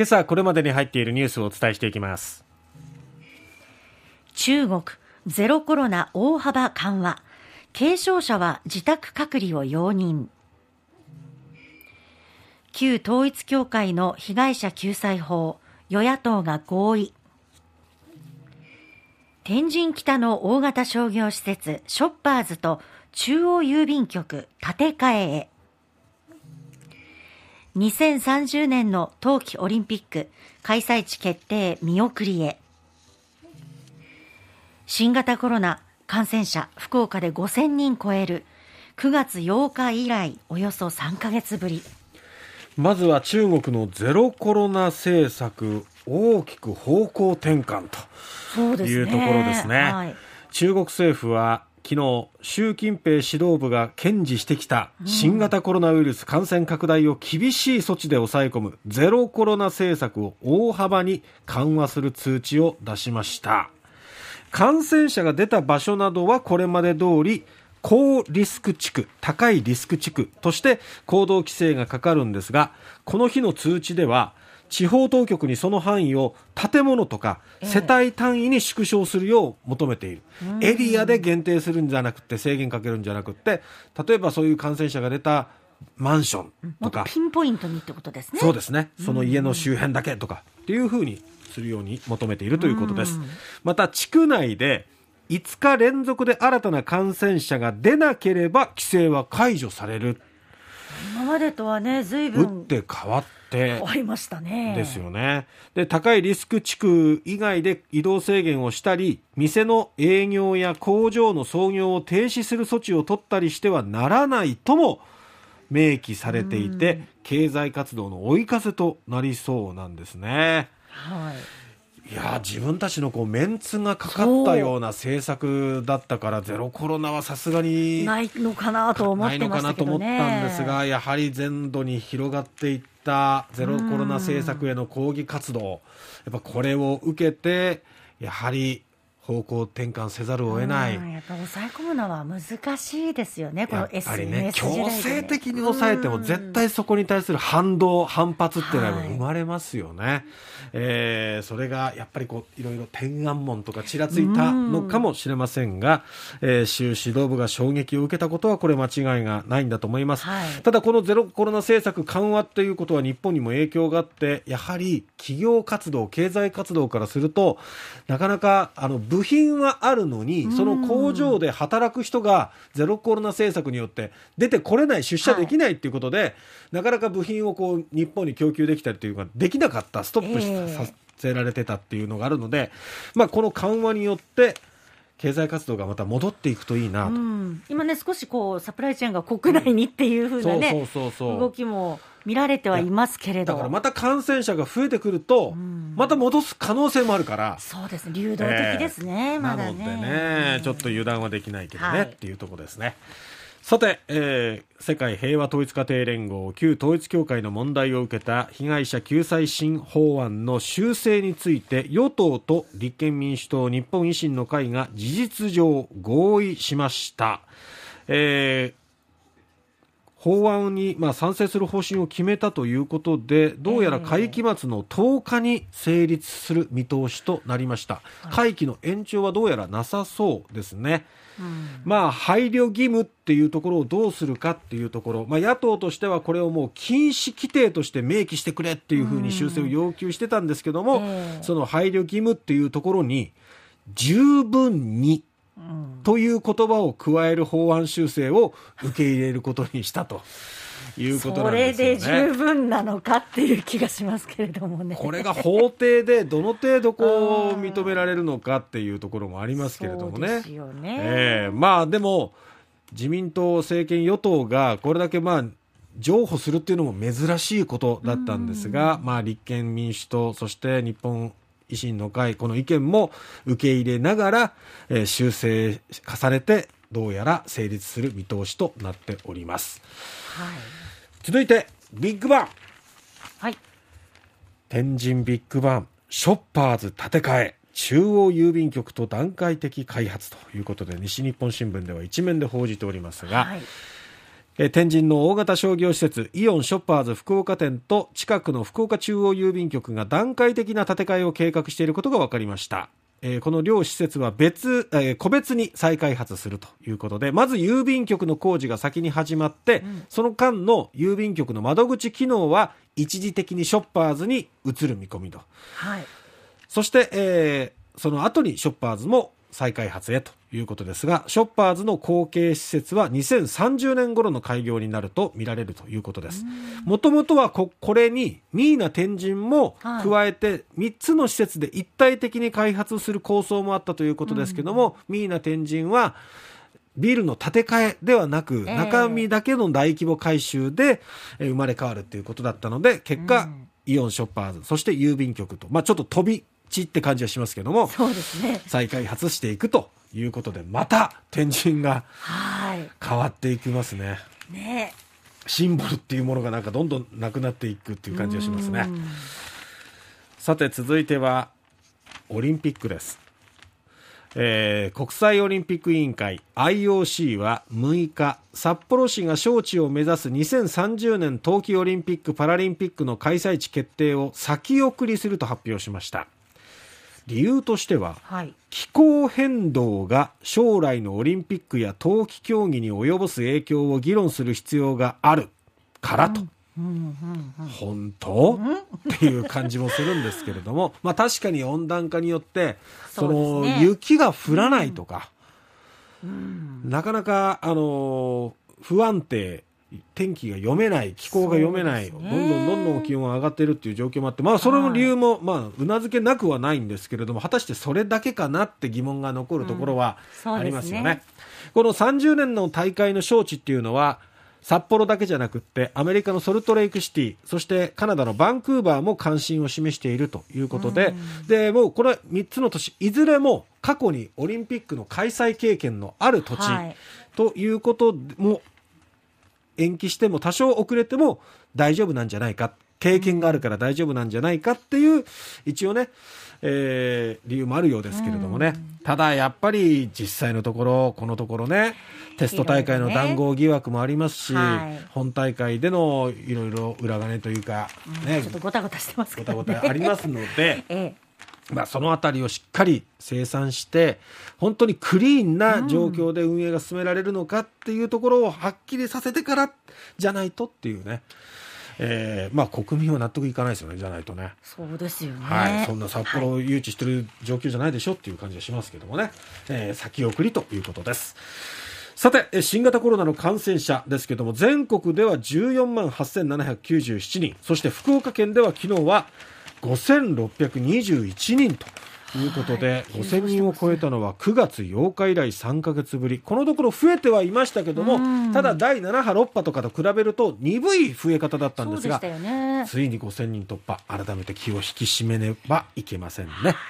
今朝これまでに入っているニュースをお伝えしていきます。中国ゼロコロナ大幅緩和。軽症者は自宅隔離を容認。旧統一教会の被害者救済法与野党が合意。天神北の大型商業施設ショッパーズと中央郵便局建て替えへ。2030年の冬季オリンピック開催地決定見送りへ。新型コロナ感染者福岡で5000人超える。9月8日以来およそ3ヶ月ぶり。まずは中国のゼロコロナ政策大きく方向転換というところですね、ね。はい、中国政府は昨日習近平指導部が堅持してきた新型コロナウイルス感染拡大を厳しい措置で抑え込むゼロコロナ政策を大幅に緩和する通知を出しました。感染者が出た場所などはこれまで通り高リスク地区、高いリスク地区として行動規制がかかるんですが、この日の通知では、地方当局にその範囲を建物とか世帯単位に縮小するよう求めている、えエリアで限定するんじゃなくて制限かけるんじゃなくて例えばそういう感染者が出たマンションとか。ピンポイントにってことですね。そうですね。その家の周辺だけとかっていうふうにするように求めているということです。また地区内で5日連続で新たな感染者が出なければ規制は解除される。今までとはね、ずいぶん。打って変わって。変わりましたね。ですよね。で、高いリスク地区以外で移動制限をしたり、店の営業や工場の操業を停止する措置を取ったりしてはならないとも明記されていて、経済活動の追い風となりそうなんですね。はい、いや自分たちのこうメンツがかかったような政策だったからゼロコロナはさすがにないのかなと思ってましたけど、ね、ないのかなと思ったんですがやはり全土に広がっていったゼロコロナ政策への抗議活動やっぱこれを受けてやはり方向転換せざるを得ない、やっぱ抑え込むのは難しいですよね、この SNS ね、強制的に抑えても、絶対そこに対する反動、反発っていうのは生まれますよね、はい、えー、それがやっぱりこういろいろ天安門とかちらついたのかもしれませんが、えー、習指導部が衝撃を受けたことは、これ、間違いがないんだと思います、はい、ただ、このゼロコロナ政策緩和ということは、日本にも影響があって、やはり企業活動、経済活動からすると、なかなかあの部品はあるのに、その工場で働く人がゼロコロナ政策によって出てこれない、出社できないということで、はい、なかなか部品をこう日本に供給できたりというか、できなかった、ストップさせられてたっていうのがあるので、まあ、この緩和によって、経済活動がまた戻っていくといいなと、うん、今ね少しこうサプライチェーンが国内にっていうふうなね動きも見られてはいますけれど。だからまた感染者が増えてくると、うん、また戻す可能性もあるから。そうですね。流動的ですね、えー、まだね。なのでね、ちょっと油断はできないけどね、はい、っていうところですね。さて、えー、世界平和統一家庭連合旧統一教会の問題を受けた被害者救済新法案の修正について与党と立憲民主党日本維新の会が事実上合意しました、えー、法案に、まあ、賛成する方針を決めたということでどうやら会期末の10日に成立する見通しとなりました、会期の延長はどうやらなさそうですね、うん、まあ配慮義務っていうところをどうするかっていうところ、まあ、野党としてはこれをもう禁止規定として明記してくれっていうふうに修正を要求してたんですけども、うん、その配慮義務っていうところに十分にという言葉を加える法案修正を受け入れることにしたと。いうことなんですよね、それで十分なのかっていう気がしますけれどもね。これが法廷でどの程度こう認められるのかっていうところもありますけれどもね。ですよね。えー、まあでも自民党政権与党がこれだけまあ譲歩するっていうのも珍しいことだったんですが、まあ立憲民主党そして日本維新の会、この意見も受け入れながら、えー、修正重ねて、どうやら成立する見通しとなっております。はい、続いて、ビッグバン。はい。天神ビッグバン、ショッパーズ建て替え。中央郵便局と段階的開発ということで西日本新聞では一面で報じておりますが、はいえー天神の大型商業施設イオンショッパーズ福岡店と近くの福岡中央郵便局が段階的な建て替えを計画していることが分かりました。えーこの両施設は別、えー個別に再開発するということで、まず郵便局の工事が先に始まって、その間の郵便局の窓口機能は一時的にショッパーズに移る見込みと。はい。そして、えーその後にショッパーズも再開発へということですが、ショッパーズの後継施設は2030年頃の開業になると見られるということです。もともとはここれにミーナ天神も加えて3つの施設で一体的に開発する構想もあったということですけども、ミーナ天神はビルの建て替えではなく、ええ。中身だけの大規模改修でえー生まれ変わるということだったので、結果、イオンショッパーズ、そして郵便局と、まあちょっと飛び地って感じはしますけども、そうですね。再開発していくということで、また天神がはい。変わっていきますね。ねシンボルっていうものがなんかどんどんなくなっていくっていう感じがしますねう。んさて続いてはオリンピックです、えー国際オリンピック委員会 IOC は6日札幌市が招致を目指す2030年冬季オリンピック・パラリンピックの開催地決定を先送りすると発表しました理由としてははい。気候変動が将来のオリンピックや冬季競技に及ぼす影響を議論する必要がある。からと。本当？っていう感じもするんですけれども、まあ確かに温暖化によって、その雪が降らないとか、なかなか、あの、不安定、天気が読めない、気候が読めない、ね。どんどんどんどん気温が上がってるっていう状況もあって、まあそれの理由も、まあ、うなずけなくはないんですけれども、果たしてそれだけかなって疑問が残るところはうん。ありますよね。そうですねこの30年の大会の招致っていうのは、札幌だけじゃなくって、アメリカのソルトレイクシティ、そしてカナダのバンクーバーも関心を示しているということで、で、もうこれ3つの都市、いずれも過去にオリンピックの開催経験のある土地、はい。ということも延期しても多少遅れても大丈夫なんじゃないか。経験があるから大丈夫なんじゃないかっていう一応ね、えー理由もあるようですけれどもね、ただやっぱり実際のところこのところねテスト大会の談合疑惑もありますし、はい。本大会でのいろいろ裏金というか、ね。ちょっとごたごたしてますけごたどね。ごたありますので。ええ。まあ、そのあたりをしっかり生産して、本当にクリーンな状況で運営が進められるのかっていうところをはっきりさせてからじゃないとっていうね。えーまあ国民は納得いかないですよね、じゃないとね。そうですよね。はい、そんな札幌を誘致してる状況じゃないでしょっていう感じがしますけどもね、えー先送りということです。さて、え新型コロナの感染者ですけども、全国では14万8797人、そして福岡県では昨日は5621人ということで、はい5000人を超えたのは9月8日以来3ヶ月ぶり。このところ増えてはいましたけども、ただ第7波、6波とかと比べると鈍い増え方だったんですがね。ついに5000人突破、改めて気を引き締めねばいけませんね。